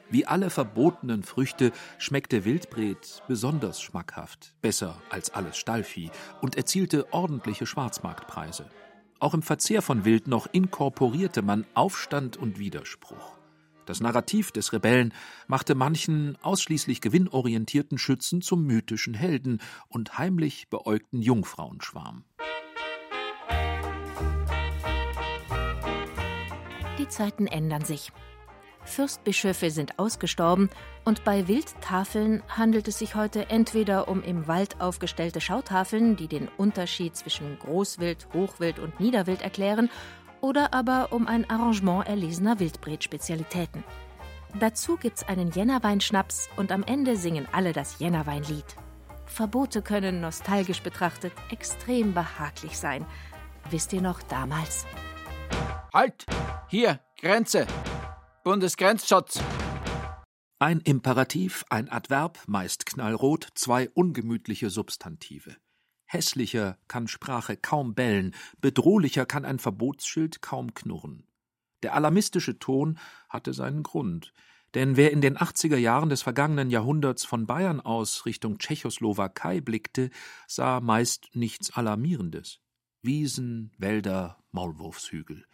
Wie alle verbotenen Früchte schmeckte Wildbret besonders schmackhaft, besser als alles Stallvieh und erzielte ordentliche Schwarzmarktpreise. Auch im Verzehr von Wild noch inkorporierte man Aufstand und Widerspruch. Das Narrativ des Rebellen machte manchen ausschließlich gewinnorientierten Schützen zum mythischen Helden und heimlich beäugten Jungfrauenschwarm. Die Zeiten ändern sich. Fürstbischöfe sind ausgestorben und bei Wildtafeln handelt es sich heute entweder um im Wald aufgestellte Schautafeln, die den Unterschied zwischen Großwild, Hochwild und Niederwild erklären, oder aber um ein Arrangement erlesener Wildbret-Spezialitäten. Dazu gibt's einen Jännerweinschnaps und am Ende singen alle das Jännerweinlied. Verbote können, nostalgisch betrachtet, extrem behaglich sein. Wisst ihr noch damals? Halt! Hier, Grenze! Bundesgrenzschutz! Ein Imperativ, ein Adverb, meist knallrot, zwei ungemütliche Substantive. Hässlicher kann Sprache kaum bellen, bedrohlicher kann ein Verbotsschild kaum knurren. Der alarmistische Ton hatte seinen Grund, denn wer in den 80er Jahren des vergangenen Jahrhunderts von Bayern aus Richtung Tschechoslowakei blickte, sah meist nichts Alarmierendes. Wiesen, Wälder, Maulwurfshügel.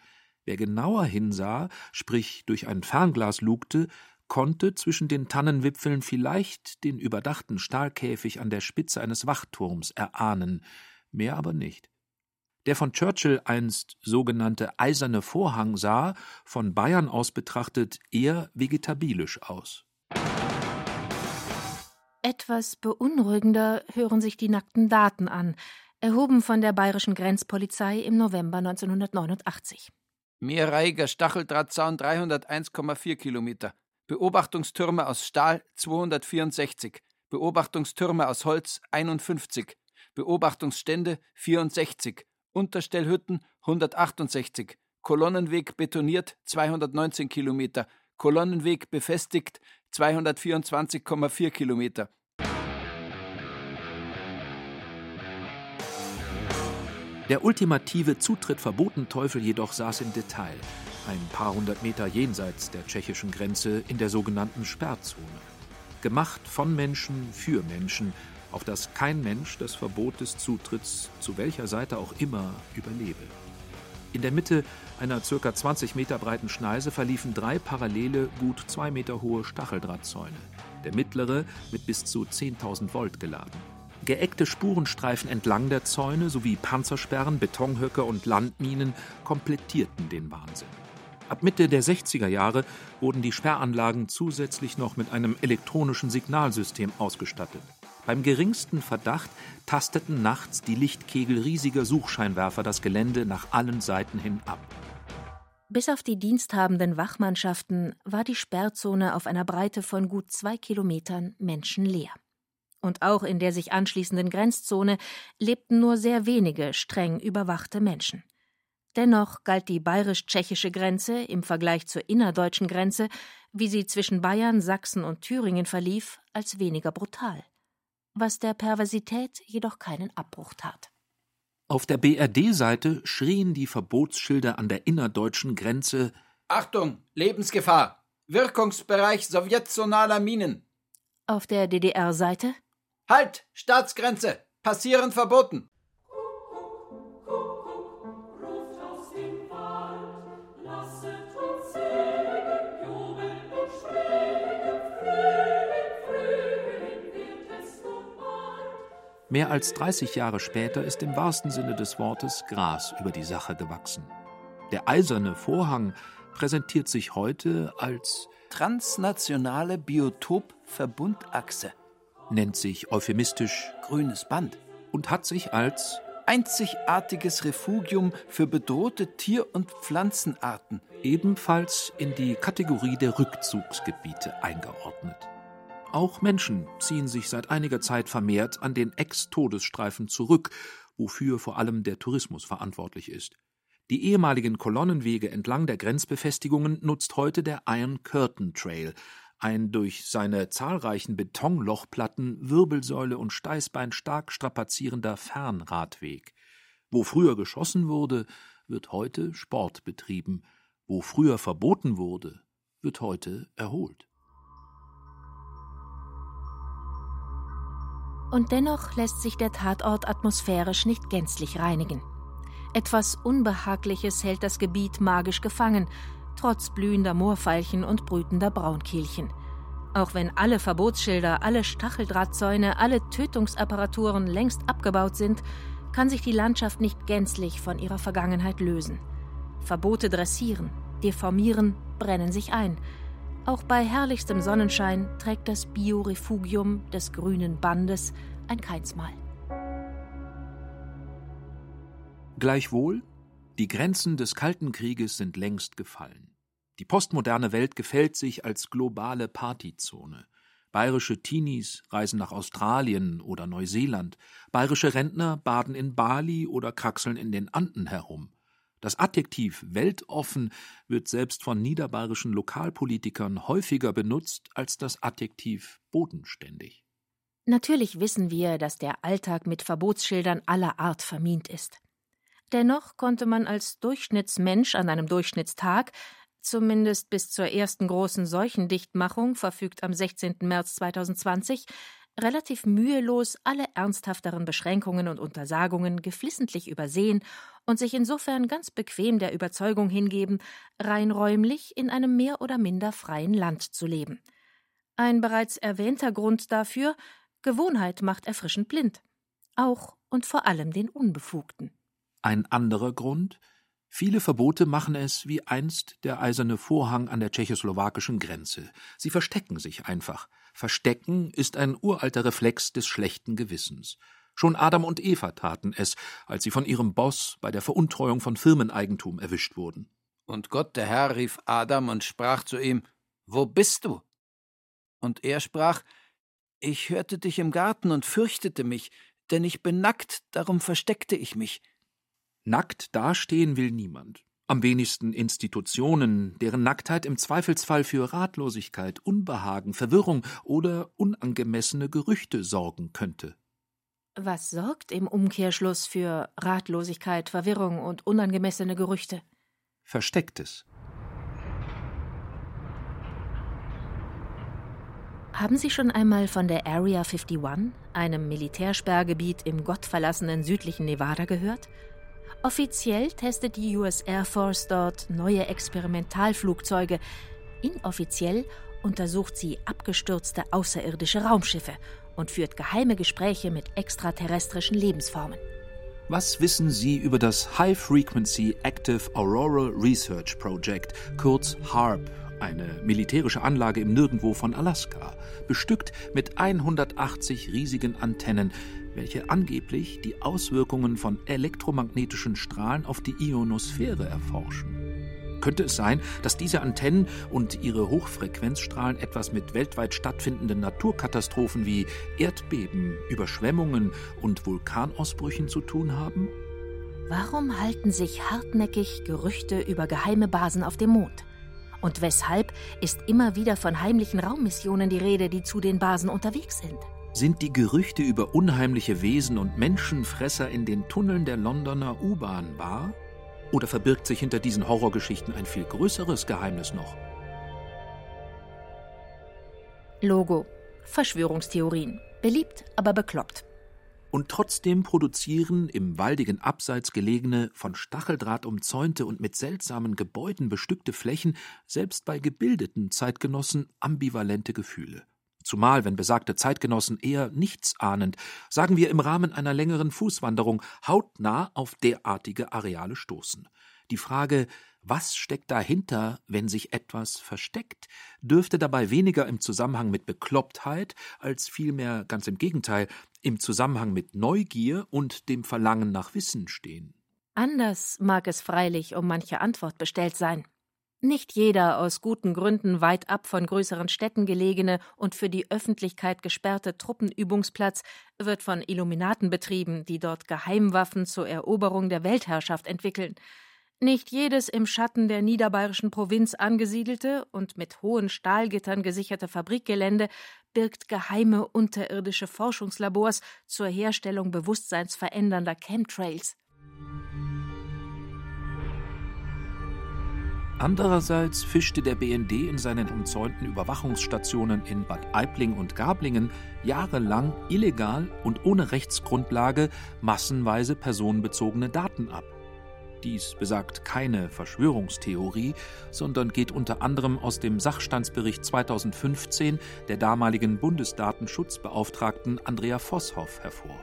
Wer genauer hinsah, sprich durch ein Fernglas lugte, konnte zwischen den Tannenwipfeln vielleicht den überdachten Stahlkäfig an der Spitze eines Wachturms erahnen, mehr aber nicht. Der von Churchill einst sogenannte eiserne Vorhang sah, von Bayern aus betrachtet, eher vegetabilisch aus. Etwas beunruhigender hören sich die nackten Daten an, erhoben von der bayerischen Grenzpolizei im November 1989. Mehrreihiger Stacheldrahtzaun 301,4 Kilometer. Beobachtungstürme aus Stahl 264, Beobachtungstürme aus Holz 51, Beobachtungsstände 64, Unterstellhütten 168, Kolonnenweg betoniert 219 Kilometer, Kolonnenweg befestigt 224,4 Kilometer. Der ultimative Zutritt verboten Teufel jedoch saß im Detail ein paar hundert Meter jenseits der tschechischen Grenze in der sogenannten Sperrzone. Gemacht von Menschen für Menschen, auf dass kein Mensch das Verbot des Zutritts zu welcher Seite auch immer überlebe. In der Mitte einer ca. 20 Meter breiten Schneise verliefen drei parallele, gut zwei Meter hohe Stacheldrahtzäune. Der mittlere mit bis zu 10.000 Volt geladen. Geeckte Spurenstreifen entlang der Zäune sowie Panzersperren, Betonhöcker und Landminen komplettierten den Wahnsinn. Ab Mitte der 60er Jahre wurden die Sperranlagen zusätzlich noch mit einem elektronischen Signalsystem ausgestattet. Beim geringsten Verdacht tasteten nachts die Lichtkegel riesiger Suchscheinwerfer das Gelände nach allen Seiten hin ab. Bis auf die diensthabenden Wachmannschaften war die Sperrzone auf einer Breite von gut zwei Kilometern menschenleer. Und auch in der sich anschließenden Grenzzone lebten nur sehr wenige streng überwachte Menschen. Dennoch galt die bayerisch-tschechische Grenze im Vergleich zur innerdeutschen Grenze, wie sie zwischen Bayern, Sachsen und Thüringen verlief, als weniger brutal, was der Perversität jedoch keinen Abbruch tat. Auf der BRD-Seite schrien die Verbotsschilder an der innerdeutschen Grenze Achtung, Lebensgefahr! Wirkungsbereich sowjetzonaler Minen! Auf der DDR-Seite Halt! Staatsgrenze! Passieren verboten! Mehr als 30 Jahre später ist im wahrsten Sinne des Wortes Gras über die Sache gewachsen. Der eiserne Vorhang präsentiert sich heute als transnationale Biotopverbundachse, nennt sich euphemistisch grünes Band und hat sich als einzigartiges Refugium für bedrohte Tier- und Pflanzenarten ebenfalls in die Kategorie der Rückzugsgebiete eingeordnet. Auch Menschen ziehen sich seit einiger Zeit vermehrt an den Ex-Todesstreifen zurück, wofür vor allem der Tourismus verantwortlich ist. Die ehemaligen Kolonnenwege entlang der Grenzbefestigungen nutzt heute der Iron Curtain Trail, ein durch seine zahlreichen Betonlochplatten, Wirbelsäule und Steißbein stark strapazierender Fernradweg. Wo früher geschossen wurde, wird heute Sport betrieben. Wo früher verboten wurde, wird heute erholt. Und dennoch lässt sich der Tatort atmosphärisch nicht gänzlich reinigen. Etwas Unbehagliches hält das Gebiet magisch gefangen, trotz blühender Moorveilchen und brütender Braunkehlchen. Auch wenn alle Verbotsschilder, alle Stacheldrahtzäune, alle Tötungsapparaturen längst abgebaut sind, kann sich die Landschaft nicht gänzlich von ihrer Vergangenheit lösen. Verbote dressieren, deformieren, brennen sich ein. Auch bei herrlichstem Sonnenschein trägt das Biorefugium des grünen Bandes ein Keinsmal. Gleichwohl, die Grenzen des Kalten Krieges sind längst gefallen. Die postmoderne Welt gefällt sich als globale Partyzone. Bayerische Teenies reisen nach Australien oder Neuseeland, bayerische Rentner baden in Bali oder kraxeln in den Anden herum. Das Adjektiv weltoffen wird selbst von niederbayerischen Lokalpolitikern häufiger benutzt als das Adjektiv bodenständig. Natürlich wissen wir, dass der Alltag mit Verbotsschildern aller Art vermint ist. Dennoch konnte man als Durchschnittsmensch an einem Durchschnittstag zumindest bis zur ersten großen Seuchendichtmachung, verfügt am 16. März 2020, relativ mühelos alle ernsthafteren Beschränkungen und Untersagungen geflissentlich übersehen und sich insofern ganz bequem der Überzeugung hingeben, rein räumlich in einem mehr oder minder freien Land zu leben. Ein bereits erwähnter Grund dafür Gewohnheit macht erfrischend blind. Auch und vor allem den Unbefugten. Ein anderer Grund Viele Verbote machen es wie einst der eiserne Vorhang an der tschechoslowakischen Grenze. Sie verstecken sich einfach. Verstecken ist ein uralter Reflex des schlechten Gewissens. Schon Adam und Eva taten es, als sie von ihrem Boss bei der Veruntreuung von Firmeneigentum erwischt wurden. Und Gott der Herr rief Adam und sprach zu ihm, Wo bist du? Und er sprach, Ich hörte dich im Garten und fürchtete mich, denn ich bin nackt, darum versteckte ich mich. Nackt dastehen will niemand. Am wenigsten Institutionen, deren Nacktheit im Zweifelsfall für Ratlosigkeit, Unbehagen, Verwirrung oder unangemessene Gerüchte sorgen könnte. Was sorgt im Umkehrschluss für Ratlosigkeit, Verwirrung und unangemessene Gerüchte? Verstecktes. Haben Sie schon einmal von der Area 51, einem Militärsperrgebiet im gottverlassenen südlichen Nevada, gehört? Offiziell testet die US Air Force dort neue Experimentalflugzeuge. Inoffiziell untersucht sie abgestürzte außerirdische Raumschiffe und führt geheime Gespräche mit extraterrestrischen Lebensformen. Was wissen Sie über das High Frequency Active Auroral Research Project, kurz HARP, eine militärische Anlage im Nirgendwo von Alaska, bestückt mit 180 riesigen Antennen, welche angeblich die Auswirkungen von elektromagnetischen Strahlen auf die Ionosphäre erforschen. Könnte es sein, dass diese Antennen und ihre Hochfrequenzstrahlen etwas mit weltweit stattfindenden Naturkatastrophen wie Erdbeben, Überschwemmungen und Vulkanausbrüchen zu tun haben? Warum halten sich hartnäckig Gerüchte über geheime Basen auf dem Mond? Und weshalb ist immer wieder von heimlichen Raummissionen die Rede, die zu den Basen unterwegs sind? Sind die Gerüchte über unheimliche Wesen und Menschenfresser in den Tunneln der Londoner U-Bahn wahr? Oder verbirgt sich hinter diesen Horrorgeschichten ein viel größeres Geheimnis noch? Logo. Verschwörungstheorien. Beliebt, aber bekloppt. Und trotzdem produzieren im waldigen Abseits gelegene, von Stacheldraht umzäunte und mit seltsamen Gebäuden bestückte Flächen selbst bei gebildeten Zeitgenossen ambivalente Gefühle. Zumal, wenn besagte Zeitgenossen eher nichtsahnend, sagen wir im Rahmen einer längeren Fußwanderung, hautnah auf derartige Areale stoßen. Die Frage, was steckt dahinter, wenn sich etwas versteckt, dürfte dabei weniger im Zusammenhang mit Beklopptheit als vielmehr ganz im Gegenteil im Zusammenhang mit Neugier und dem Verlangen nach Wissen stehen. Anders mag es freilich um manche Antwort bestellt sein. Nicht jeder aus guten Gründen weit ab von größeren Städten gelegene und für die Öffentlichkeit gesperrte Truppenübungsplatz wird von Illuminaten betrieben, die dort Geheimwaffen zur Eroberung der Weltherrschaft entwickeln. Nicht jedes im Schatten der niederbayerischen Provinz angesiedelte und mit hohen Stahlgittern gesicherte Fabrikgelände birgt geheime unterirdische Forschungslabors zur Herstellung bewusstseinsverändernder Chemtrails. Andererseits fischte der BND in seinen umzäunten Überwachungsstationen in Bad Aibling und Gablingen jahrelang illegal und ohne Rechtsgrundlage massenweise personenbezogene Daten ab. Dies besagt keine Verschwörungstheorie, sondern geht unter anderem aus dem Sachstandsbericht 2015 der damaligen Bundesdatenschutzbeauftragten Andrea Vosshoff hervor.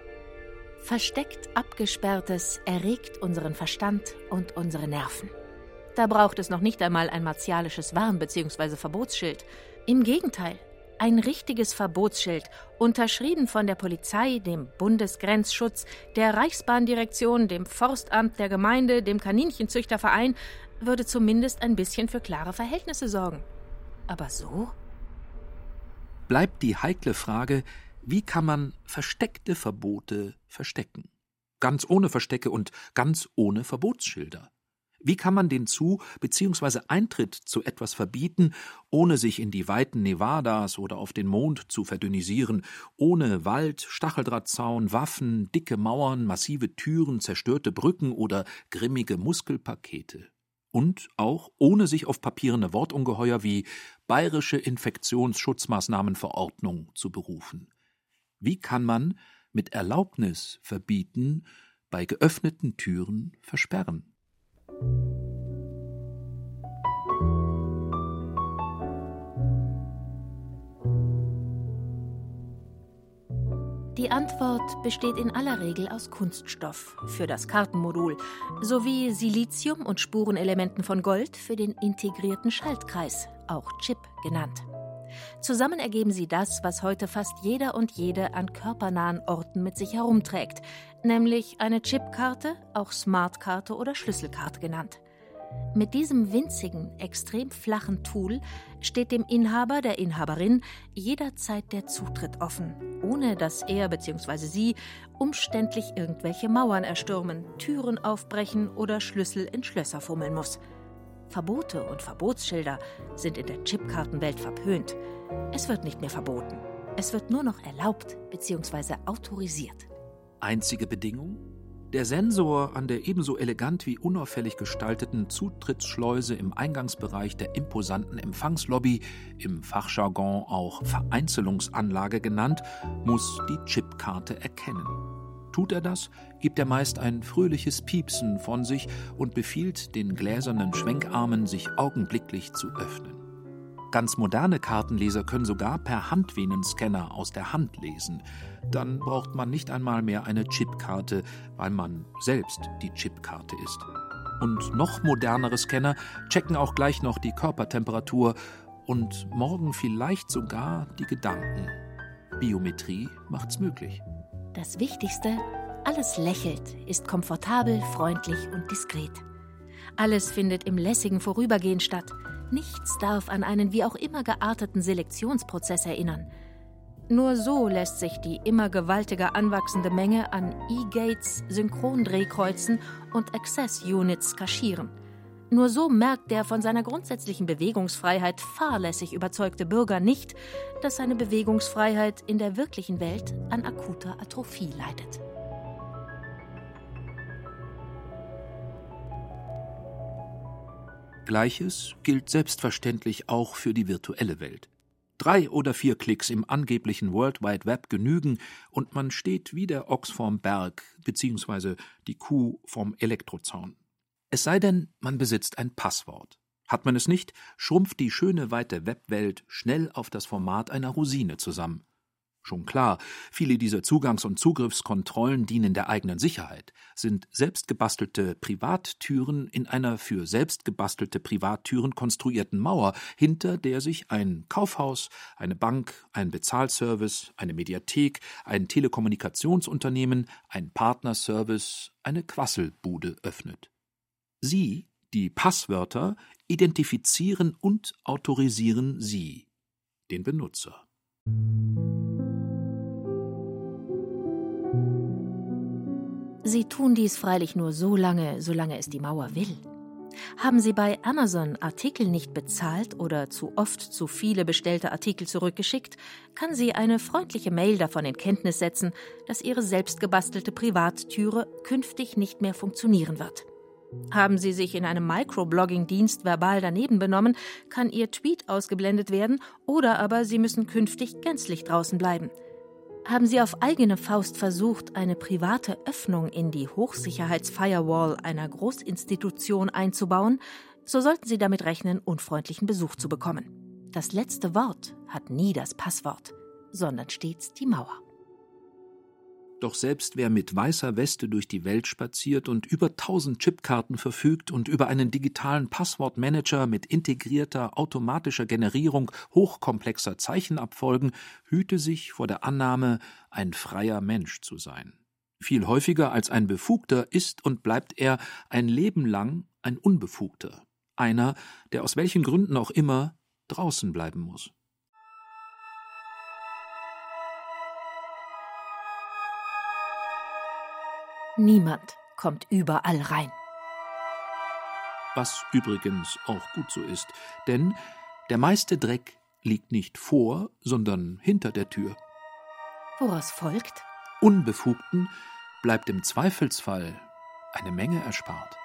Versteckt Abgesperrtes erregt unseren Verstand und unsere Nerven. Da braucht es noch nicht einmal ein martialisches Warn- bzw. Verbotsschild. Im Gegenteil, ein richtiges Verbotsschild, unterschrieben von der Polizei, dem Bundesgrenzschutz, der Reichsbahndirektion, dem Forstamt der Gemeinde, dem Kaninchenzüchterverein, würde zumindest ein bisschen für klare Verhältnisse sorgen. Aber so? Bleibt die heikle Frage, wie kann man versteckte Verbote verstecken? Ganz ohne Verstecke und ganz ohne Verbotsschilder. Wie kann man den Zu- bzw. Eintritt zu etwas verbieten, ohne sich in die weiten Nevadas oder auf den Mond zu verdünnisieren, ohne Wald, Stacheldrahtzaun, Waffen, dicke Mauern, massive Türen, zerstörte Brücken oder grimmige Muskelpakete? Und auch ohne sich auf papierende Wortungeheuer wie Bayerische Infektionsschutzmaßnahmenverordnung zu berufen. Wie kann man mit Erlaubnis verbieten, bei geöffneten Türen versperren? Die Antwort besteht in aller Regel aus Kunststoff für das Kartenmodul sowie Silizium und Spurenelementen von Gold für den integrierten Schaltkreis, auch Chip genannt. Zusammen ergeben sie das, was heute fast jeder und jede an körpernahen Orten mit sich herumträgt, nämlich eine Chipkarte, auch Smartkarte oder Schlüsselkarte genannt. Mit diesem winzigen, extrem flachen Tool steht dem Inhaber, der Inhaberin jederzeit der Zutritt offen, ohne dass er bzw. sie umständlich irgendwelche Mauern erstürmen, Türen aufbrechen oder Schlüssel in Schlösser fummeln muss. Verbote und Verbotsschilder sind in der Chipkartenwelt verpönt. Es wird nicht mehr verboten. Es wird nur noch erlaubt bzw. autorisiert. Einzige Bedingung? Der Sensor an der ebenso elegant wie unauffällig gestalteten Zutrittsschleuse im Eingangsbereich der imposanten Empfangslobby, im Fachjargon auch Vereinzelungsanlage genannt, muss die Chipkarte erkennen. Tut er das, gibt er meist ein fröhliches Piepsen von sich und befiehlt den gläsernen Schwenkarmen, sich augenblicklich zu öffnen. Ganz moderne Kartenleser können sogar per Handvenenscanner aus der Hand lesen. Dann braucht man nicht einmal mehr eine Chipkarte, weil man selbst die Chipkarte ist. Und noch modernere Scanner checken auch gleich noch die Körpertemperatur und morgen vielleicht sogar die Gedanken. Biometrie macht's möglich. Das Wichtigste, alles lächelt, ist komfortabel, freundlich und diskret. Alles findet im lässigen Vorübergehen statt. Nichts darf an einen wie auch immer gearteten Selektionsprozess erinnern. Nur so lässt sich die immer gewaltiger anwachsende Menge an E-Gates, Synchrondrehkreuzen und Access-Units kaschieren. Nur so merkt der von seiner grundsätzlichen Bewegungsfreiheit fahrlässig überzeugte Bürger nicht, dass seine Bewegungsfreiheit in der wirklichen Welt an akuter Atrophie leidet. Gleiches gilt selbstverständlich auch für die virtuelle Welt. Drei oder vier Klicks im angeblichen World Wide Web genügen und man steht wie der Ochs vorm Berg bzw. die Kuh vom Elektrozaun. Es sei denn, man besitzt ein Passwort. Hat man es nicht, schrumpft die schöne weite Webwelt schnell auf das Format einer Rosine zusammen. Schon klar, viele dieser Zugangs- und Zugriffskontrollen dienen der eigenen Sicherheit, sind selbstgebastelte Privattüren in einer für selbstgebastelte Privattüren konstruierten Mauer, hinter der sich ein Kaufhaus, eine Bank, ein Bezahlservice, eine Mediathek, ein Telekommunikationsunternehmen, ein Partnerservice, eine Quasselbude öffnet. Sie, die Passwörter, identifizieren und autorisieren Sie, den Benutzer. Sie tun dies freilich nur so lange, solange es die Mauer will. Haben Sie bei Amazon Artikel nicht bezahlt oder zu oft zu viele bestellte Artikel zurückgeschickt, kann sie eine freundliche Mail davon in Kenntnis setzen, dass Ihre selbstgebastelte Privattüre künftig nicht mehr funktionieren wird. Haben Sie sich in einem Microblogging-Dienst verbal daneben benommen, kann Ihr Tweet ausgeblendet werden oder aber Sie müssen künftig gänzlich draußen bleiben. Haben Sie auf eigene Faust versucht, eine private Öffnung in die Hochsicherheitsfirewall einer Großinstitution einzubauen, so sollten Sie damit rechnen, unfreundlichen Besuch zu bekommen. Das letzte Wort hat nie das Passwort, sondern stets die Mauer. Doch selbst wer mit weißer Weste durch die Welt spaziert und über tausend Chipkarten verfügt und über einen digitalen Passwortmanager mit integrierter automatischer Generierung hochkomplexer Zeichenabfolgen, hüte sich vor der Annahme, ein freier Mensch zu sein. Viel häufiger als ein Befugter ist und bleibt er ein Leben lang ein Unbefugter, einer, der aus welchen Gründen auch immer draußen bleiben muss. Niemand kommt überall rein. Was übrigens auch gut so ist, denn der meiste Dreck liegt nicht vor, sondern hinter der Tür. Woraus folgt? Unbefugten bleibt im Zweifelsfall eine Menge erspart.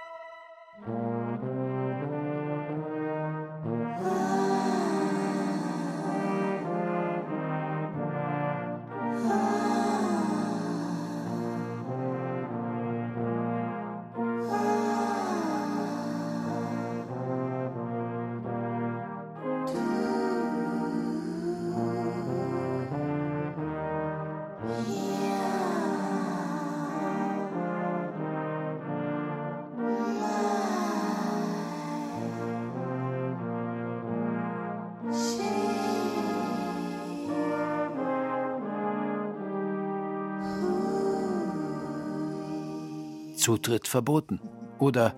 Zutritt verboten oder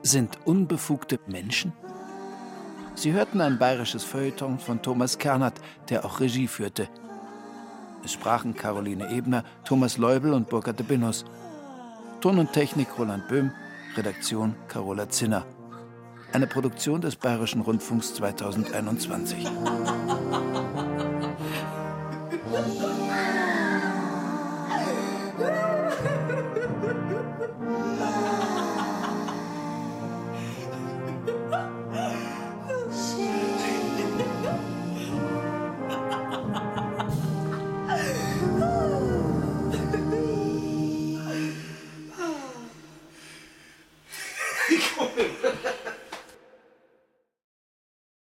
sind unbefugte Menschen? Sie hörten ein bayerisches Feuilleton von Thomas Kernert, der auch Regie führte. Es sprachen Caroline Ebner, Thomas Leubel und Burkhard de Binus. Ton und Technik Roland Böhm, Redaktion Carola Zinner. Eine Produktion des Bayerischen Rundfunks 2021.